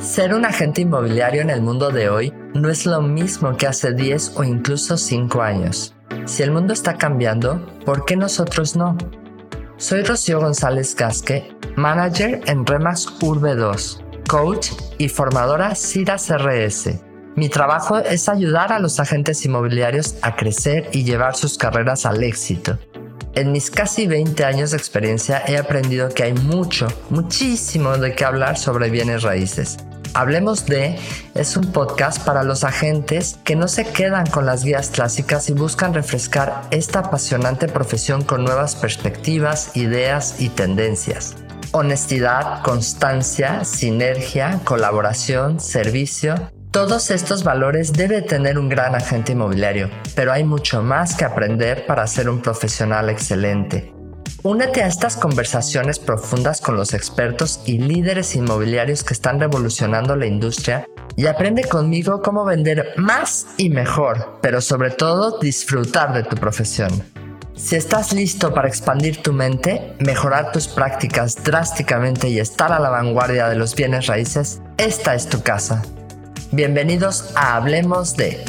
Ser un agente inmobiliario en el mundo de hoy no es lo mismo que hace 10 o incluso 5 años. Si el mundo está cambiando, ¿por qué nosotros no? Soy Rocío González Gasque, manager en Remax Urbe 2, coach y formadora SIDA CRS. Mi trabajo es ayudar a los agentes inmobiliarios a crecer y llevar sus carreras al éxito. En mis casi 20 años de experiencia he aprendido que hay mucho, muchísimo de qué hablar sobre bienes raíces Hablemos de es un podcast para los agentes que no se quedan con las guías clásicas y buscan refrescar esta apasionante profesión con nuevas perspectivas, ideas y tendencias. Honestidad, constancia, sinergia, colaboración, servicio. Todos estos valores debe tener un gran agente inmobiliario, pero hay mucho más que aprender para ser un profesional excelente. Únete a estas conversaciones profundas con los expertos y líderes inmobiliarios que están revolucionando la industria y aprende conmigo cómo vender más y mejor, pero sobre todo disfrutar de tu profesión. Si estás listo para expandir tu mente, mejorar tus prácticas drásticamente y estar a la vanguardia de los bienes raíces, esta es tu casa. Bienvenidos a Hablemos de